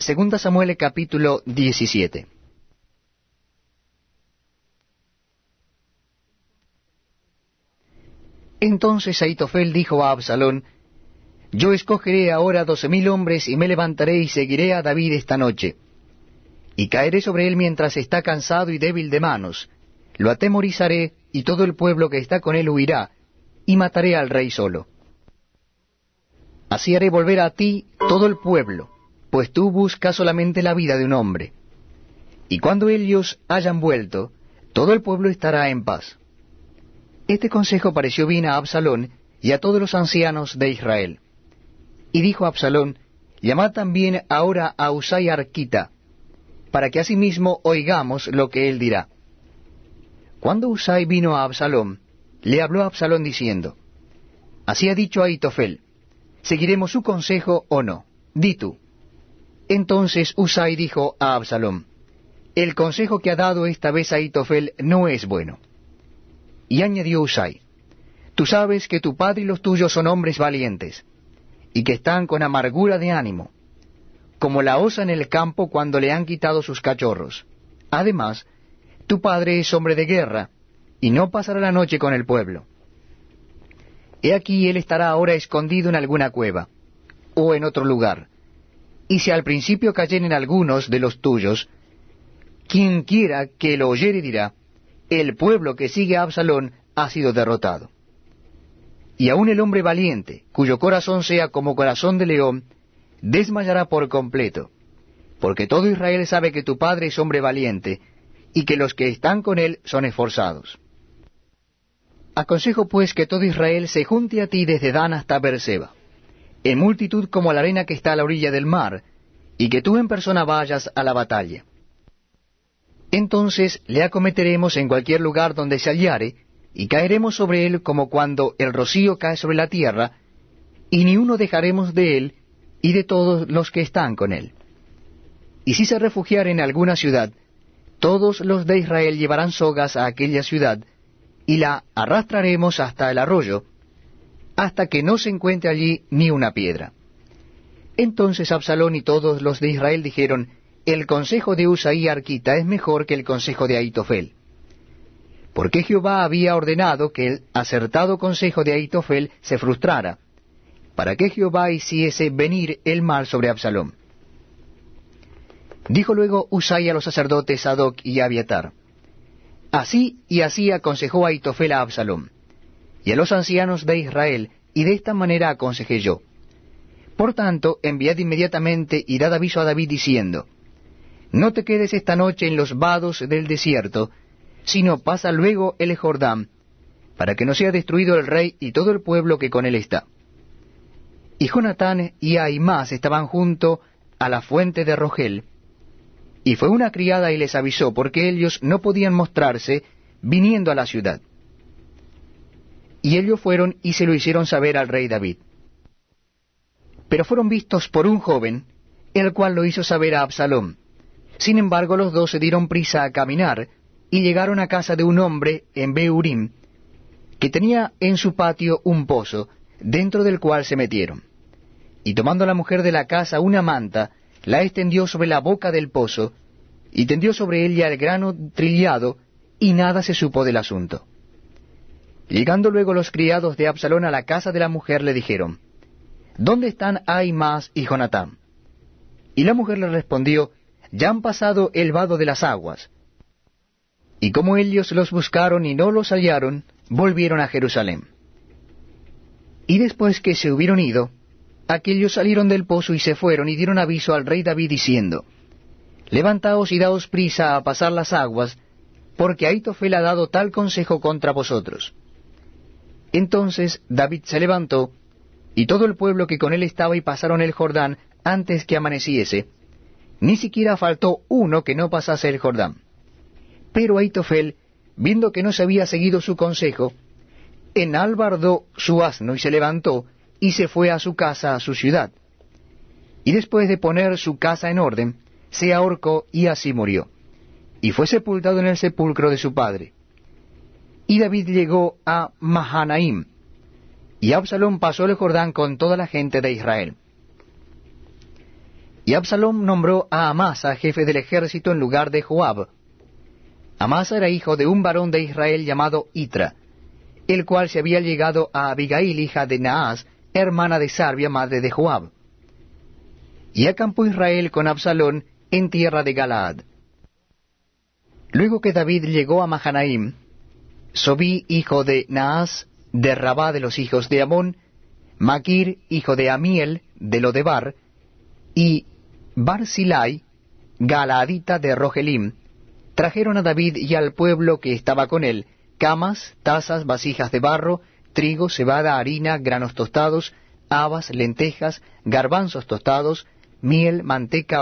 Segunda Samuel capítulo 17. Entonces Aitofel dijo a Absalón, Yo escogeré ahora doce mil hombres y me levantaré y seguiré a David esta noche. Y caeré sobre él mientras está cansado y débil de manos. Lo atemorizaré y todo el pueblo que está con él huirá, y mataré al rey solo. Así haré volver a ti todo el pueblo pues tú buscas solamente la vida de un hombre. Y cuando ellos hayan vuelto, todo el pueblo estará en paz. Este consejo pareció bien a Absalón y a todos los ancianos de Israel. Y dijo Absalón, llamad también ahora a Usai Arquita, para que asimismo oigamos lo que él dirá. Cuando Usai vino a Absalón, le habló a Absalón diciendo, Así ha dicho Aitofel, ¿seguiremos su consejo o no? Di tú. Entonces Usai dijo a Absalom, El consejo que ha dado esta vez Aitofel no es bueno. Y añadió Usai, Tú sabes que tu padre y los tuyos son hombres valientes, y que están con amargura de ánimo, como la osa en el campo cuando le han quitado sus cachorros. Además, tu padre es hombre de guerra, y no pasará la noche con el pueblo. He aquí él estará ahora escondido en alguna cueva, o en otro lugar, y si al principio cayeren algunos de los tuyos, quien quiera que lo oyere dirá, el pueblo que sigue a Absalón ha sido derrotado. Y aun el hombre valiente, cuyo corazón sea como corazón de león, desmayará por completo, porque todo Israel sabe que tu padre es hombre valiente, y que los que están con él son esforzados. Aconsejo pues que todo Israel se junte a ti desde Dan hasta Berseba en multitud como la arena que está a la orilla del mar, y que tú en persona vayas a la batalla. Entonces le acometeremos en cualquier lugar donde se hallare, y caeremos sobre él como cuando el rocío cae sobre la tierra, y ni uno dejaremos de él y de todos los que están con él. Y si se refugiare en alguna ciudad, todos los de Israel llevarán sogas a aquella ciudad, y la arrastraremos hasta el arroyo, hasta que no se encuentre allí ni una piedra. Entonces Absalón y todos los de Israel dijeron, el consejo de Usaí Arquita es mejor que el consejo de Aitofel. Porque Jehová había ordenado que el acertado consejo de Aitofel se frustrara, para que Jehová hiciese venir el mal sobre Absalón. Dijo luego Usai a los sacerdotes Sadoc y Abiatar, Así y así aconsejó Aitofel a Absalón y a los ancianos de Israel, y de esta manera aconsejé yo. Por tanto, enviad inmediatamente y dad aviso a David diciendo, No te quedes esta noche en los vados del desierto, sino pasa luego el Jordán, para que no sea destruido el rey y todo el pueblo que con él está. Y Jonatán y Aimás estaban junto a la fuente de Rogel, y fue una criada y les avisó, porque ellos no podían mostrarse viniendo a la ciudad. Y ellos fueron y se lo hicieron saber al rey David. Pero fueron vistos por un joven, el cual lo hizo saber a Absalón. Sin embargo, los dos se dieron prisa a caminar, y llegaron a casa de un hombre en Beurim, que tenía en su patio un pozo, dentro del cual se metieron. Y tomando la mujer de la casa una manta, la extendió sobre la boca del pozo, y tendió sobre ella el grano trillado, y nada se supo del asunto. Llegando luego los criados de Absalón a la casa de la mujer, le dijeron, ¿Dónde están Ahimaas y Jonatán? Y la mujer le respondió, Ya han pasado el vado de las aguas. Y como ellos los buscaron y no los hallaron, volvieron a Jerusalén. Y después que se hubieron ido, aquellos salieron del pozo y se fueron y dieron aviso al rey David diciendo, Levantaos y daos prisa a pasar las aguas, porque Aitofel ha dado tal consejo contra vosotros. Entonces David se levantó, y todo el pueblo que con él estaba y pasaron el Jordán antes que amaneciese, ni siquiera faltó uno que no pasase el Jordán. Pero Aitofel, viendo que no se había seguido su consejo, enalbardó su asno y se levantó, y se fue a su casa, a su ciudad. Y después de poner su casa en orden, se ahorcó y así murió. Y fue sepultado en el sepulcro de su padre. Y David llegó a Mahanaim, y Absalón pasó el Jordán con toda la gente de Israel. Y Absalom nombró a Amasa jefe del ejército en lugar de Joab. Amasa era hijo de un varón de Israel llamado Itra, el cual se había llegado a Abigail, hija de Naas, hermana de Sarbia, madre de Joab. Y acampó Israel con Absalón en tierra de Galaad. Luego que David llegó a Mahanaim, Sobí, hijo de Naas, de Rabá de los hijos de Amón, Maquir, hijo de Amiel, de Lodebar, y Barzilai, Galaadita de Rogelim, trajeron a David y al pueblo que estaba con él, camas, tazas, vasijas de barro, trigo, cebada, harina, granos tostados, habas, lentejas, garbanzos tostados, miel, manteca,